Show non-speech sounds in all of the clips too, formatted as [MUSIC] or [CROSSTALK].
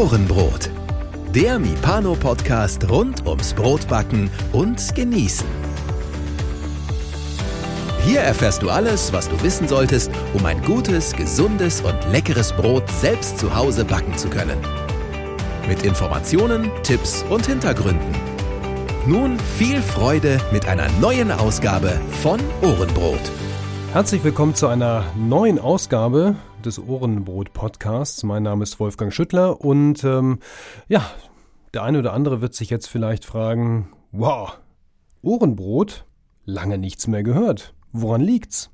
Ohrenbrot. Der Mipano-Podcast rund ums Brotbacken und Genießen. Hier erfährst du alles, was du wissen solltest, um ein gutes, gesundes und leckeres Brot selbst zu Hause backen zu können. Mit Informationen, Tipps und Hintergründen. Nun viel Freude mit einer neuen Ausgabe von Ohrenbrot. Herzlich willkommen zu einer neuen Ausgabe des Ohrenbrot Podcasts. Mein Name ist Wolfgang Schüttler und ähm, ja, der eine oder andere wird sich jetzt vielleicht fragen, wow, Ohrenbrot? Lange nichts mehr gehört. Woran liegt's?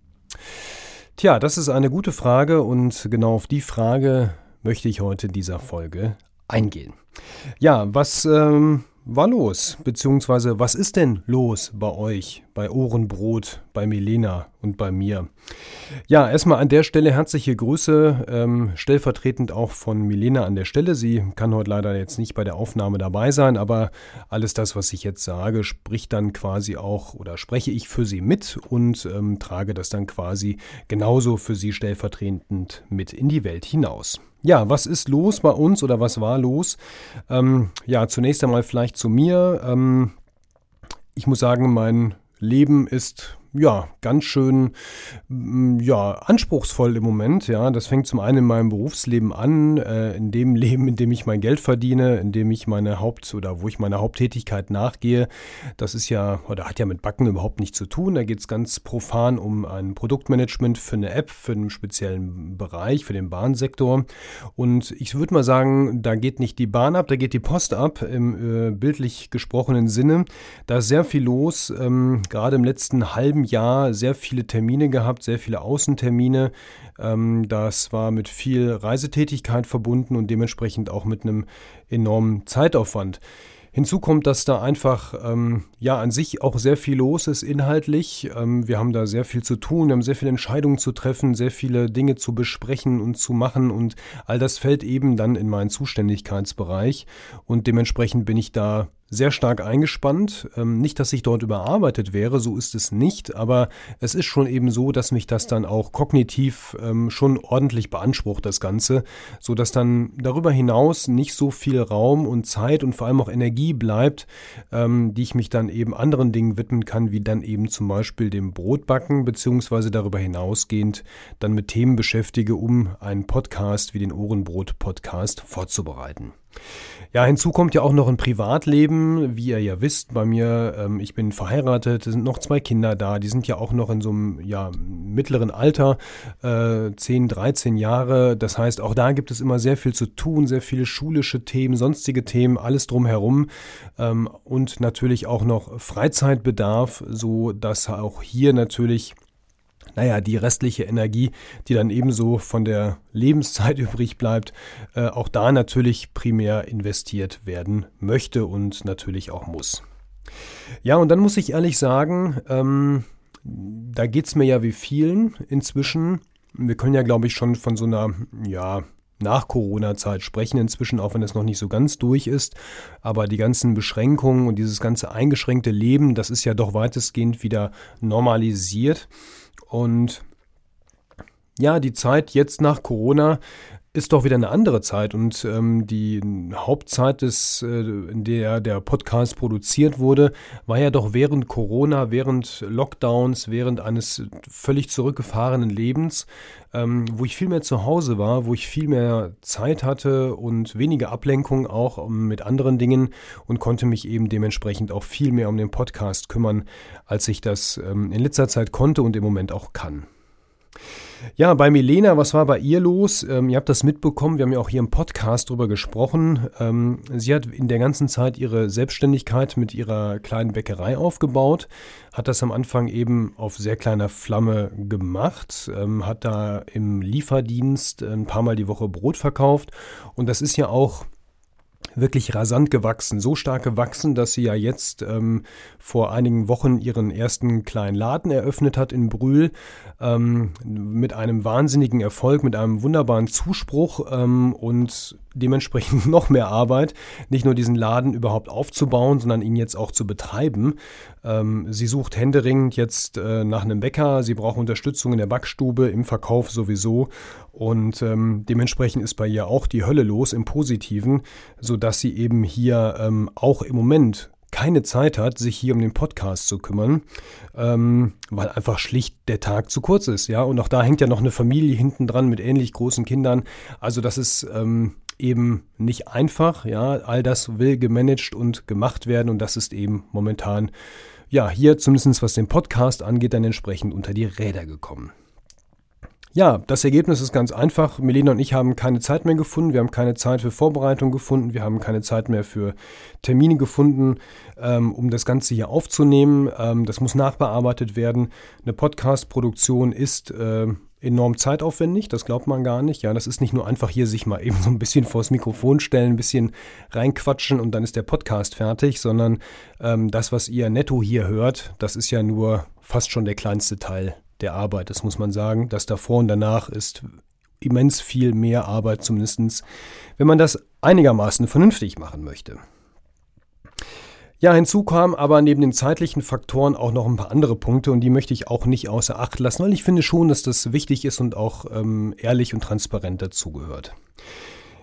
Tja, das ist eine gute Frage und genau auf die Frage möchte ich heute in dieser Folge eingehen. Ja, was ähm, war los? Beziehungsweise was ist denn los bei euch, bei Ohrenbrot, bei Milena und bei mir? Ja, erstmal an der Stelle herzliche Grüße, ähm, stellvertretend auch von Milena an der Stelle. Sie kann heute leider jetzt nicht bei der Aufnahme dabei sein, aber alles das, was ich jetzt sage, spricht dann quasi auch oder spreche ich für sie mit und ähm, trage das dann quasi genauso für sie stellvertretend mit in die Welt hinaus. Ja, was ist los bei uns oder was war los? Ähm, ja, zunächst einmal vielleicht zu mir. Ähm, ich muss sagen, mein Leben ist ja, ganz schön mm, ja, anspruchsvoll im Moment. Ja, das fängt zum einen in meinem Berufsleben an, äh, in dem [LAUGHS] Leben, in dem ich mein Geld verdiene, in dem ich meine Haupt- oder wo ich meiner Haupttätigkeit nachgehe. Das ist ja, oder hat ja mit Backen überhaupt nichts zu tun. Da geht es ganz profan um ein Produktmanagement für eine App, für einen speziellen Bereich, für den Bahnsektor. Und ich würde mal sagen, da geht nicht die Bahn ab, da geht die Post ab, im äh, bildlich gesprochenen Sinne. Da ist sehr viel los, ähm, gerade im letzten halben Jahr sehr viele Termine gehabt, sehr viele Außentermine. Ähm, das war mit viel Reisetätigkeit verbunden und dementsprechend auch mit einem enormen Zeitaufwand. Hinzu kommt, dass da einfach ähm, ja an sich auch sehr viel los ist inhaltlich. Ähm, wir haben da sehr viel zu tun, wir haben sehr viele Entscheidungen zu treffen, sehr viele Dinge zu besprechen und zu machen und all das fällt eben dann in meinen Zuständigkeitsbereich und dementsprechend bin ich da sehr stark eingespannt. Ähm, nicht, dass ich dort überarbeitet wäre, so ist es nicht, aber es ist schon eben so, dass mich das dann auch kognitiv ähm, schon ordentlich beansprucht, das Ganze, so dass dann darüber hinaus nicht so viel Raum und Zeit und vor allem auch Energie bleibt, ähm, die ich mich dann eben anderen Dingen widmen kann, wie dann eben zum Beispiel dem Brotbacken, beziehungsweise darüber hinausgehend dann mit Themen beschäftige, um einen Podcast wie den Ohrenbrot-Podcast vorzubereiten. Ja, hinzu kommt ja auch noch ein Privatleben, wie ihr ja wisst, bei mir, ähm, ich bin verheiratet, es sind noch zwei Kinder da, die sind ja auch noch in so einem ja, mittleren Alter, äh, 10, 13 Jahre. Das heißt, auch da gibt es immer sehr viel zu tun, sehr viele schulische Themen, sonstige Themen, alles drumherum ähm, und natürlich auch noch Freizeitbedarf, so dass auch hier natürlich naja, die restliche Energie, die dann ebenso von der Lebenszeit [LAUGHS] übrig bleibt, äh, auch da natürlich primär investiert werden möchte und natürlich auch muss. Ja, und dann muss ich ehrlich sagen, ähm, da geht es mir ja wie vielen inzwischen. Wir können ja, glaube ich, schon von so einer, ja, nach Corona-Zeit sprechen inzwischen, auch wenn es noch nicht so ganz durch ist. Aber die ganzen Beschränkungen und dieses ganze eingeschränkte Leben, das ist ja doch weitestgehend wieder normalisiert. Und ja, die Zeit jetzt nach Corona ist doch wieder eine andere Zeit und ähm, die Hauptzeit, des, äh, in der der Podcast produziert wurde, war ja doch während Corona, während Lockdowns, während eines völlig zurückgefahrenen Lebens, ähm, wo ich viel mehr zu Hause war, wo ich viel mehr Zeit hatte und weniger Ablenkung auch um, mit anderen Dingen und konnte mich eben dementsprechend auch viel mehr um den Podcast kümmern, als ich das ähm, in letzter Zeit konnte und im Moment auch kann. Ja, bei Milena, was war bei ihr los? Ähm, ihr habt das mitbekommen, wir haben ja auch hier im Podcast drüber gesprochen. Ähm, sie hat in der ganzen Zeit ihre Selbstständigkeit mit ihrer kleinen Bäckerei aufgebaut, hat das am Anfang eben auf sehr kleiner Flamme gemacht, ähm, hat da im Lieferdienst ein paar Mal die Woche Brot verkauft und das ist ja auch wirklich rasant gewachsen. So stark gewachsen, dass sie ja jetzt ähm, vor einigen Wochen ihren ersten kleinen Laden eröffnet hat in Brühl. Ähm, mit einem wahnsinnigen Erfolg, mit einem wunderbaren Zuspruch. Ähm, und dementsprechend [LAUGHS] noch mehr Arbeit, nicht nur diesen Laden überhaupt aufzubauen, sondern ihn jetzt auch zu betreiben. Ähm, sie sucht händeringend jetzt äh, nach einem Bäcker, sie braucht Unterstützung in der Backstube, im Verkauf sowieso und ähm, dementsprechend ist bei ihr auch die Hölle los im Positiven, sodass sie eben hier ähm, auch im Moment keine Zeit hat, sich hier um den Podcast zu kümmern, ähm, weil einfach schlicht der Tag zu kurz ist, ja. Und auch da hängt ja noch eine Familie hinten dran mit ähnlich großen Kindern. Also das ist ähm, eben nicht einfach, ja. All das will gemanagt und gemacht werden und das ist eben momentan, ja, hier zumindest was den Podcast angeht, dann entsprechend unter die Räder gekommen. Ja, das Ergebnis ist ganz einfach. Melina und ich haben keine Zeit mehr gefunden. Wir haben keine Zeit für Vorbereitung gefunden. Wir haben keine Zeit mehr für Termine gefunden, ähm, um das Ganze hier aufzunehmen. Ähm, das muss nachbearbeitet werden. Eine Podcast-Produktion ist äh, enorm zeitaufwendig. Das glaubt man gar nicht. Ja, das ist nicht nur einfach hier sich mal eben so ein bisschen vors Mikrofon stellen, ein bisschen reinquatschen und dann ist der Podcast fertig, sondern ähm, das, was ihr netto hier hört, das ist ja nur fast schon der kleinste Teil der Arbeit. Das muss man sagen. Das davor und danach ist immens viel mehr Arbeit, zumindest wenn man das einigermaßen vernünftig machen möchte. Ja, hinzu kamen aber neben den zeitlichen Faktoren auch noch ein paar andere Punkte und die möchte ich auch nicht außer Acht lassen, weil ich finde schon, dass das wichtig ist und auch ähm, ehrlich und transparent dazugehört.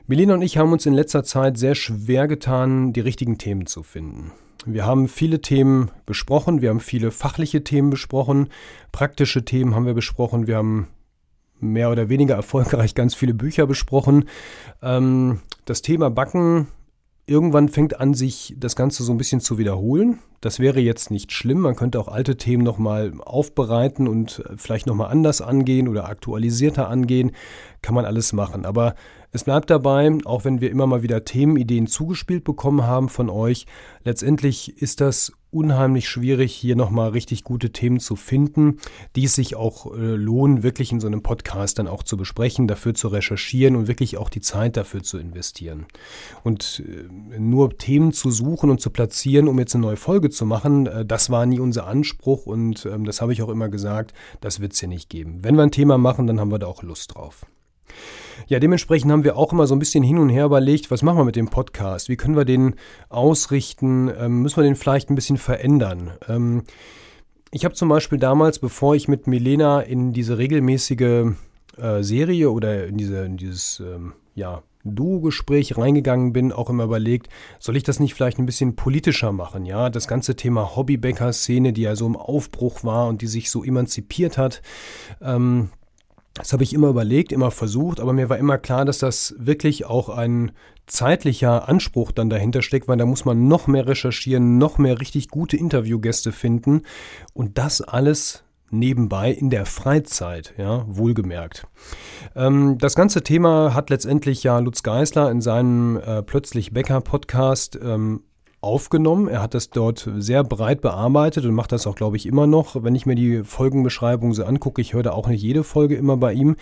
Melina und ich haben uns in letzter Zeit sehr schwer getan, die richtigen Themen zu finden. Wir haben viele Themen besprochen, wir haben viele fachliche Themen besprochen, praktische Themen haben wir besprochen, wir haben mehr oder weniger erfolgreich ganz viele Bücher besprochen. Ähm, das Thema Backen, irgendwann fängt an, sich das Ganze so ein bisschen zu wiederholen. Das wäre jetzt nicht schlimm. Man könnte auch alte Themen nochmal aufbereiten und vielleicht nochmal anders angehen oder aktualisierter angehen. Kann man alles machen. Aber es bleibt dabei, auch wenn wir immer mal wieder Themenideen zugespielt bekommen haben von euch, letztendlich ist das unheimlich schwierig, hier nochmal richtig gute Themen zu finden, die es sich auch äh, lohnen, wirklich in so einem Podcast dann auch zu besprechen, dafür zu recherchieren und wirklich auch die Zeit dafür zu investieren. Und äh, nur Themen zu suchen und zu platzieren, um jetzt eine neue Folge zu machen, äh, das war nie unser Anspruch und ähm, das habe ich auch immer gesagt, das wird es hier nicht geben. Wenn wir ein Thema machen, dann haben wir da auch Lust drauf. Ja, dementsprechend haben wir auch immer so ein bisschen hin und her überlegt, was machen wir mit dem Podcast? Wie können wir den ausrichten? Ähm, müssen wir den vielleicht ein bisschen verändern? Ähm, ich habe zum Beispiel damals, bevor ich mit Milena in diese regelmäßige äh, Serie oder in, diese, in dieses ähm, ja, Duo-Gespräch reingegangen bin, auch immer überlegt, soll ich das nicht vielleicht ein bisschen politischer machen? Ja, das ganze Thema Hobbybäcker-Szene, die ja so im Aufbruch war und die sich so emanzipiert hat. Ähm, das habe ich immer überlegt, immer versucht, aber mir war immer klar, dass das wirklich auch ein zeitlicher Anspruch dann dahinter steckt, weil da muss man noch mehr recherchieren, noch mehr richtig gute Interviewgäste finden und das alles nebenbei in der Freizeit, ja, wohlgemerkt. Ähm, das ganze Thema hat letztendlich ja Lutz Geisler in seinem äh, Plötzlich Bäcker Podcast ähm, aufgenommen. Er hat das dort sehr breit bearbeitet und macht das auch, glaube ich, immer noch. Wenn ich mir die Folgenbeschreibung so angucke, ich höre da auch nicht jede Folge immer bei ihm.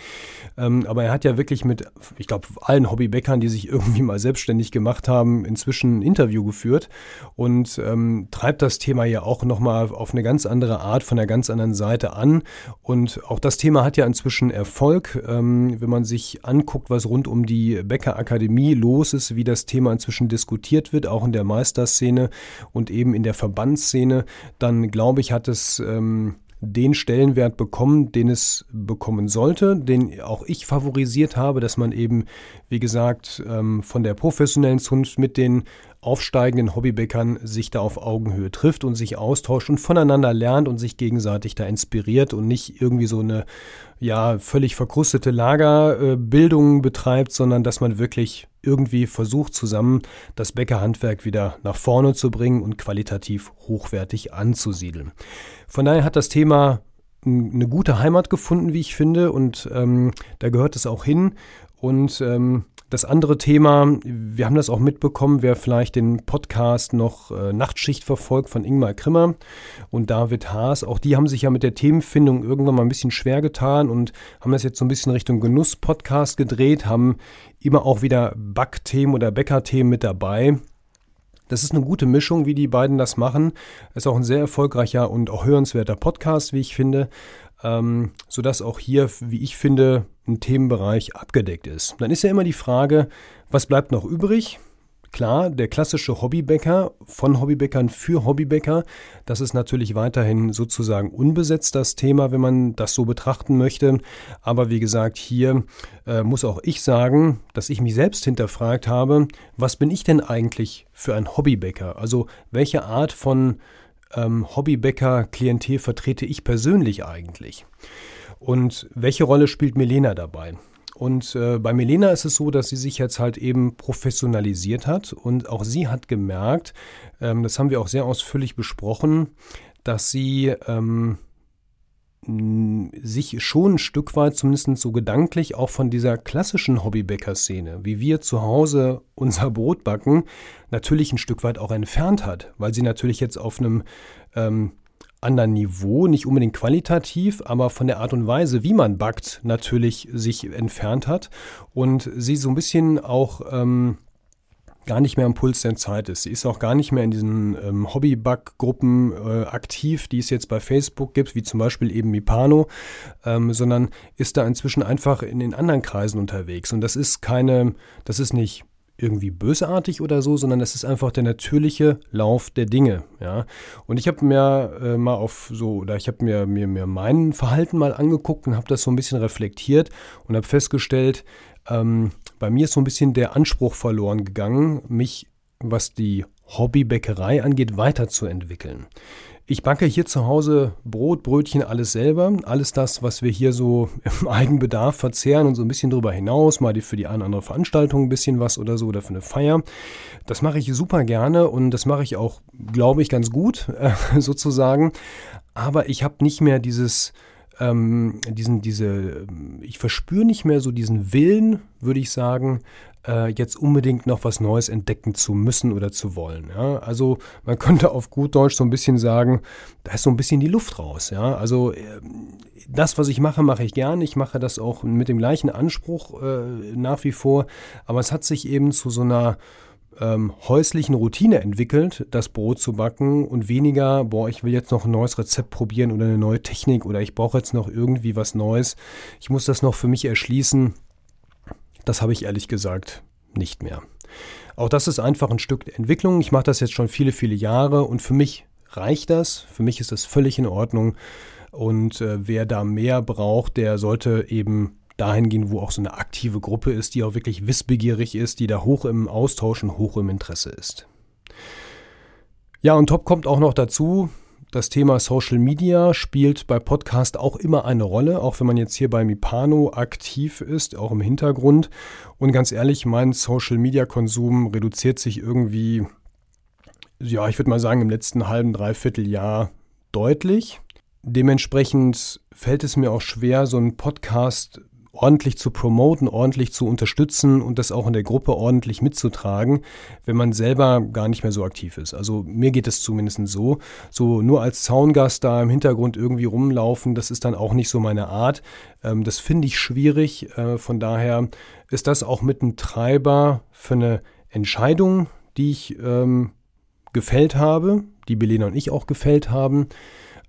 Ähm, aber er hat ja wirklich mit, ich glaube, allen Hobbybäckern, die sich [LAUGHS] irgendwie mal selbstständig gemacht haben, inzwischen ein Interview geführt und ähm, treibt das Thema ja auch nochmal auf eine ganz andere Art, von einer ganz anderen Seite an. Und auch das Thema hat ja inzwischen Erfolg. Ähm, wenn man sich anguckt, was rund um die Bäckerakademie los ist, wie das Thema inzwischen diskutiert wird, auch in der Meisters Szene und eben in der Verbandsszene, dann glaube ich, hat es ähm, den Stellenwert bekommen, den es bekommen sollte, den auch ich favorisiert habe, dass man eben, wie gesagt, ähm, von der professionellen Zunft mit den aufsteigenden Hobbybäckern sich da auf Augenhöhe trifft und sich austauscht und voneinander lernt und sich gegenseitig da inspiriert und nicht irgendwie so eine ja völlig verkrustete Lagerbildung betreibt, sondern dass man wirklich irgendwie versucht zusammen das Bäckerhandwerk wieder nach vorne zu bringen und qualitativ hochwertig anzusiedeln. Von daher hat das Thema eine gute Heimat gefunden, wie ich finde, und ähm, da gehört es auch hin. Und ähm, das andere Thema, wir haben das auch mitbekommen, wer vielleicht den Podcast noch äh, Nachtschicht verfolgt von Ingmar Krimmer und David Haas, auch die haben sich ja mit der Themenfindung irgendwann mal ein bisschen schwer getan und haben das jetzt so ein bisschen Richtung Genuss-Podcast gedreht, haben immer auch wieder Backthemen oder Bäckerthemen mit dabei. Das ist eine gute Mischung, wie die beiden das machen. Ist auch ein sehr erfolgreicher und auch hörenswerter Podcast, wie ich finde ähm, sodass auch hier, wie ich finde, ein Themenbereich abgedeckt ist. Dann ist ja immer die Frage, Was bleibt noch übrig? Klar, der klassische Hobbybäcker von Hobbybäckern für Hobbybäcker, das ist natürlich weiterhin sozusagen unbesetzt das Thema, wenn man das so betrachten möchte. Aber wie gesagt, hier äh, muss auch ich sagen, dass ich mich selbst hinterfragt habe, was bin ich denn eigentlich für ein Hobbybäcker? Also welche Art von ähm, Hobbybäcker-Klientel vertrete ich persönlich eigentlich? Und welche Rolle spielt Milena dabei? Und äh, bei Milena ist es so, dass sie sich jetzt halt eben professionalisiert hat und auch sie hat gemerkt, ähm, das haben wir auch sehr ausführlich besprochen, dass sie ähm, sich schon ein Stück weit, zumindest so gedanklich, auch von dieser klassischen Hobbybäcker-Szene, wie wir zu Hause unser Brot backen, natürlich ein Stück weit auch entfernt hat, weil sie natürlich jetzt auf einem ähm, anderen Niveau, nicht unbedingt qualitativ, aber von der Art und Weise, wie man backt, natürlich sich entfernt hat und sie so ein bisschen auch ähm, gar nicht mehr am Puls der Zeit ist. Sie ist auch gar nicht mehr in diesen ähm, Hobby-Backgruppen äh, aktiv, die es jetzt bei Facebook gibt, wie zum Beispiel eben Mipano, ähm, sondern ist da inzwischen einfach in den anderen Kreisen unterwegs. Und das ist keine, das ist nicht irgendwie bösartig oder so, sondern es ist einfach der natürliche Lauf der Dinge. Ja? Und ich habe mir äh, mal auf so, oder ich habe mir, mir, mir mein Verhalten mal angeguckt und habe das so ein bisschen reflektiert und habe festgestellt, ähm, bei mir ist so ein bisschen der Anspruch verloren gegangen, mich, was die Hobbybäckerei angeht, weiterzuentwickeln. Ich backe hier zu Hause Brot, Brötchen, alles selber. Alles das, was wir hier so [LAUGHS] im Eigenbedarf verzehren und so ein bisschen drüber hinaus, mal für die eine oder andere Veranstaltung ein bisschen was oder so oder für eine Feier. Das mache ich super gerne und das mache ich auch, glaube ich, ganz gut äh, [LAUGHS] sozusagen. Aber ich habe nicht mehr dieses ähm, diesen, diese, ich verspüre nicht mehr so diesen Willen, würde ich sagen, äh, jetzt unbedingt noch was Neues entdecken zu müssen oder zu wollen. Ja? Also man [LAUGHS] könnte auf gut Deutsch so ein bisschen sagen, da ist so ein bisschen die Luft raus. Ja? Also äh, das, was ich mache, mache ich gern. Ich mache das auch mit dem gleichen Anspruch äh, nach wie vor. Aber es hat sich eben zu so einer ähm, häuslichen Routine entwickelt, das Brot zu backen und weniger, boah, ich will jetzt noch ein neues Rezept probieren oder eine neue Technik oder ich brauche jetzt noch irgendwie was Neues. Ich muss das noch für mich erschließen. Das habe ich ehrlich gesagt nicht mehr. Auch das ist einfach ein Stück der Entwicklung. Ich mache das jetzt schon viele, viele Jahre und für mich reicht das. Für mich ist das völlig in Ordnung. Und äh, wer da mehr braucht, der sollte eben dahin gehen, wo auch so eine aktive Gruppe ist, die auch wirklich wissbegierig ist, die da hoch im Austausch und hoch im Interesse ist. Ja, und top kommt auch noch dazu, das Thema Social Media spielt bei Podcast auch immer eine Rolle, auch wenn man jetzt hier bei Mipano aktiv ist, auch im Hintergrund. Und ganz ehrlich, mein Social Media Konsum reduziert sich irgendwie, ja, ich würde mal sagen, im letzten halben, dreiviertel Jahr deutlich. Dementsprechend fällt es mir auch schwer, so einen Podcast ordentlich zu promoten, ordentlich zu unterstützen und das auch in der Gruppe ordentlich mitzutragen, wenn man selber gar nicht mehr so aktiv ist. Also mir geht es zumindest so. So nur als Zaungast da im Hintergrund irgendwie rumlaufen, das ist dann auch nicht so meine Art. Ähm, das finde ich schwierig. Äh, von daher ist das auch mit ein Treiber für eine Entscheidung, die ich ähm, gefällt habe, die Belena und ich auch gefällt haben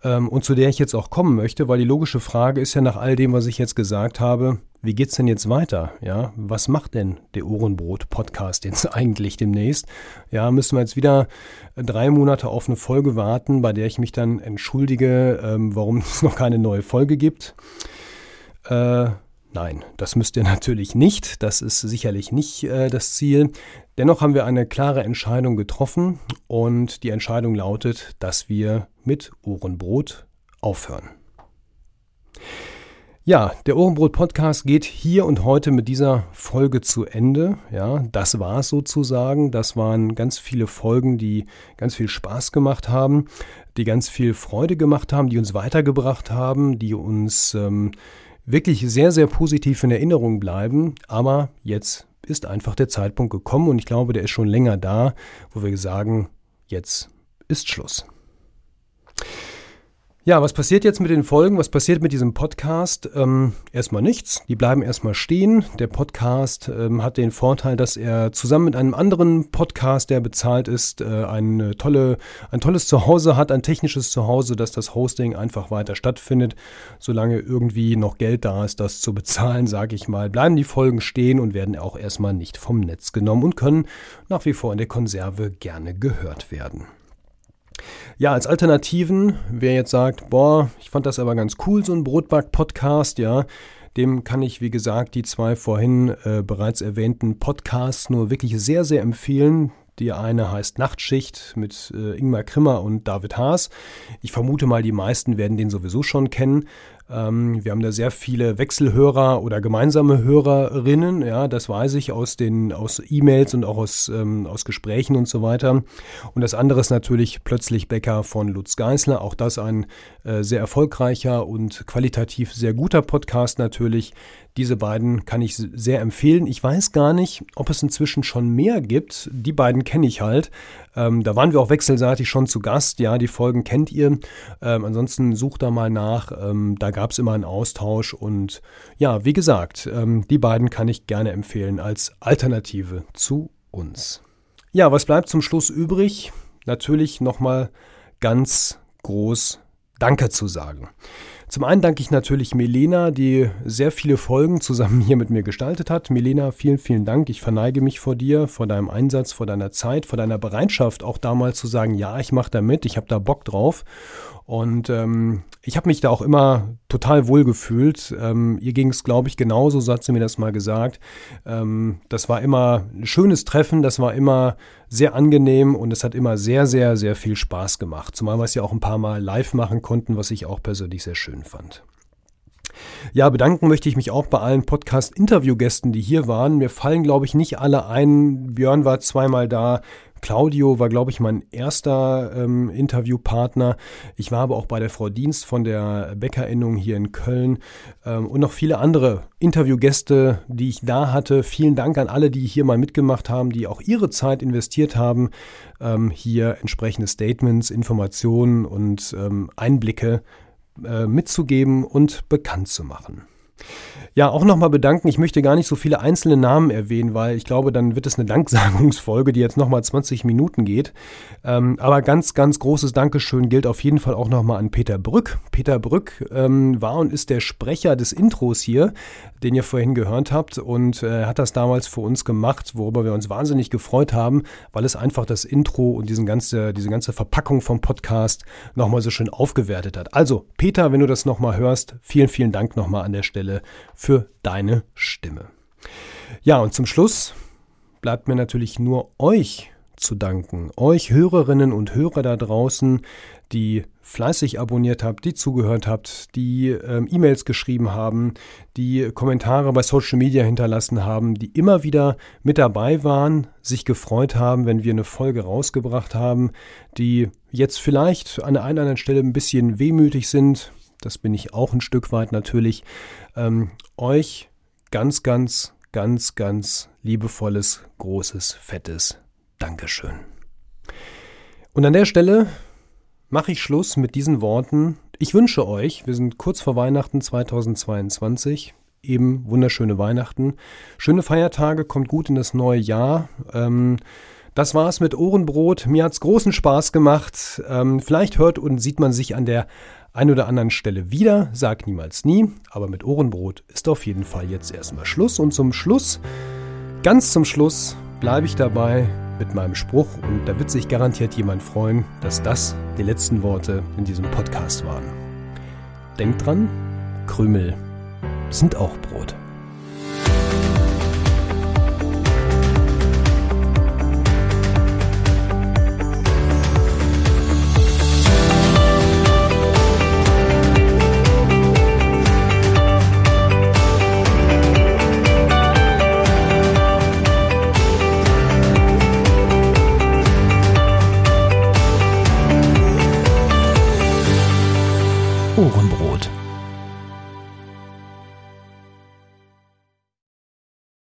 ähm, und zu der ich jetzt auch kommen möchte, weil die logische Frage ist ja nach all dem, was ich jetzt gesagt habe, wie geht's denn jetzt weiter? Ja, was macht denn der Ohrenbrot-Podcast jetzt [LAUGHS] eigentlich demnächst? Ja, müssen wir jetzt wieder drei Monate auf eine Folge warten, bei der ich mich dann entschuldige, ähm, warum [LAUGHS] es noch keine neue Folge gibt. Äh, Nein, das müsst ihr [LAUGHS] natürlich nicht. Das ist sicherlich nicht äh, das Ziel. Dennoch haben wir eine klare Entscheidung getroffen und die Entscheidung lautet, dass wir mit Ohrenbrot aufhören. Ja, der Ohrenbrot Podcast geht hier und heute mit dieser Folge zu Ende. Ja, das war es sozusagen. Das waren ganz viele Folgen, die ganz viel Spaß gemacht haben, die ganz viel Freude gemacht haben, die uns weitergebracht haben, die uns ähm, wirklich sehr, sehr positiv in Erinnerung bleiben. Aber jetzt ist einfach der Zeitpunkt gekommen und ich glaube, der ist schon länger da, wo wir sagen, jetzt ist Schluss. Ja, was passiert jetzt mit den Folgen? Was passiert mit diesem Podcast? Ähm, erstmal nichts. Die bleiben erstmal stehen. Der Podcast ähm, hat den Vorteil, dass er zusammen mit einem anderen Podcast, der bezahlt ist, äh, eine tolle, ein tolles Zuhause hat, ein technisches Zuhause, dass das Hosting einfach weiter stattfindet. Solange irgendwie noch Geld da ist, das zu bezahlen, sage ich mal, bleiben die Folgen stehen und werden auch erstmal nicht vom Netz genommen und können nach wie vor in der Konserve gerne gehört werden. Ja, als Alternativen, wer jetzt sagt, boah, ich fand das aber ganz cool, so ein Brotback-Podcast, ja, dem kann ich, wie gesagt, die zwei vorhin äh, bereits erwähnten Podcasts nur wirklich sehr, sehr empfehlen. Die eine heißt Nachtschicht mit äh, Ingmar Krimmer und David Haas. Ich vermute mal, die meisten werden den sowieso schon kennen. Ähm, wir haben da sehr viele Wechselhörer oder gemeinsame Hörerinnen, ja, das weiß ich aus den aus E-Mails und auch aus, ähm, aus Gesprächen und so weiter. Und das andere ist natürlich Plötzlich Bäcker von Lutz Geisler. Auch das ein äh, sehr erfolgreicher und qualitativ sehr guter Podcast natürlich. Diese beiden kann ich sehr empfehlen. Ich weiß gar nicht, ob es inzwischen schon mehr gibt. Die beiden kenne ich halt. Ähm, da waren wir auch wechselseitig schon zu Gast. Ja, die Folgen kennt ihr. Ähm, ansonsten sucht da mal nach. Ähm, da gab es immer einen Austausch. Und ja, wie gesagt, ähm, die beiden kann ich gerne empfehlen als Alternative zu uns. Ja, was bleibt zum Schluss übrig? Natürlich nochmal ganz groß Danke zu sagen. Zum einen danke ich natürlich Melena, die sehr viele Folgen zusammen hier mit mir gestaltet hat. Melena, vielen, vielen Dank. Ich verneige mich vor dir, vor deinem Einsatz, vor deiner Zeit, vor deiner Bereitschaft, auch damals zu sagen, ja, ich mache da mit, ich habe da Bock drauf. Und ähm, ich habe mich da auch immer total wohl gefühlt. Ähm, ihr ging es, glaube ich, genauso, so hat sie mir das mal gesagt. Ähm, das war immer ein schönes Treffen, das war immer sehr angenehm und es hat immer sehr, sehr, sehr viel Spaß gemacht. Zumal wir es ja auch ein paar Mal live machen konnten, was ich auch persönlich sehr schön fand. Ja, bedanken möchte ich mich auch bei allen Podcast-Interviewgästen, die hier waren. Mir fallen, glaube ich, nicht alle ein. Björn war zweimal da, Claudio war, glaube ich, mein erster ähm, Interviewpartner. Ich war aber auch bei der Frau Dienst von der Bäckerinnung hier in Köln ähm, und noch viele andere Interviewgäste, die ich da hatte. Vielen Dank an alle, die hier mal mitgemacht haben, die auch ihre Zeit investiert haben, ähm, hier entsprechende Statements, Informationen und ähm, Einblicke mitzugeben und bekannt zu machen. Ja, auch nochmal bedanken. Ich möchte gar nicht so viele einzelne Namen erwähnen, weil ich glaube, dann wird es eine [LAUGHS] Danksagungsfolge, die jetzt nochmal 20 Minuten geht. Ähm, aber ganz, ganz großes Dankeschön gilt auf jeden Fall auch nochmal an Peter Brück. Peter Brück ähm, war und ist der Sprecher des Intros hier, den ihr vorhin gehört habt und äh, hat das damals für uns gemacht, worüber wir uns wahnsinnig gefreut haben, weil es einfach das Intro und diesen ganze, diese ganze Verpackung vom Podcast nochmal so schön aufgewertet hat. Also, Peter, wenn du das nochmal hörst, vielen, vielen Dank nochmal an der Stelle für deine Stimme. Ja, und zum Schluss bleibt mir natürlich nur euch zu danken. Euch Hörerinnen und Hörer da draußen, die fleißig abonniert habt, die zugehört habt, die ähm, E-Mails geschrieben haben, die Kommentare bei Social Media hinterlassen haben, die immer wieder mit dabei waren, sich gefreut haben, wenn wir eine Folge rausgebracht haben, die jetzt vielleicht an der einen oder anderen Stelle ein bisschen wehmütig sind, das bin ich auch ein Stück weit natürlich, ähm, euch ganz, ganz, ganz, ganz liebevolles, großes, fettes Dankeschön. Und an der Stelle mache ich Schluss mit diesen Worten. Ich wünsche euch, wir sind kurz vor Weihnachten 2022, eben wunderschöne Weihnachten, schöne Feiertage, kommt gut in das neue Jahr. Ähm, das war's mit Ohrenbrot. Mir hat's großen Spaß gemacht. Ähm, vielleicht hört und sieht man sich an der ein oder anderen Stelle wieder, sag niemals nie, aber mit Ohrenbrot ist auf jeden Fall jetzt erstmal Schluss. Und zum Schluss, ganz zum Schluss, bleibe ich dabei mit meinem Spruch und da wird sich garantiert jemand freuen, dass das die letzten Worte in diesem Podcast waren. Denkt dran, Krümel sind auch Brot.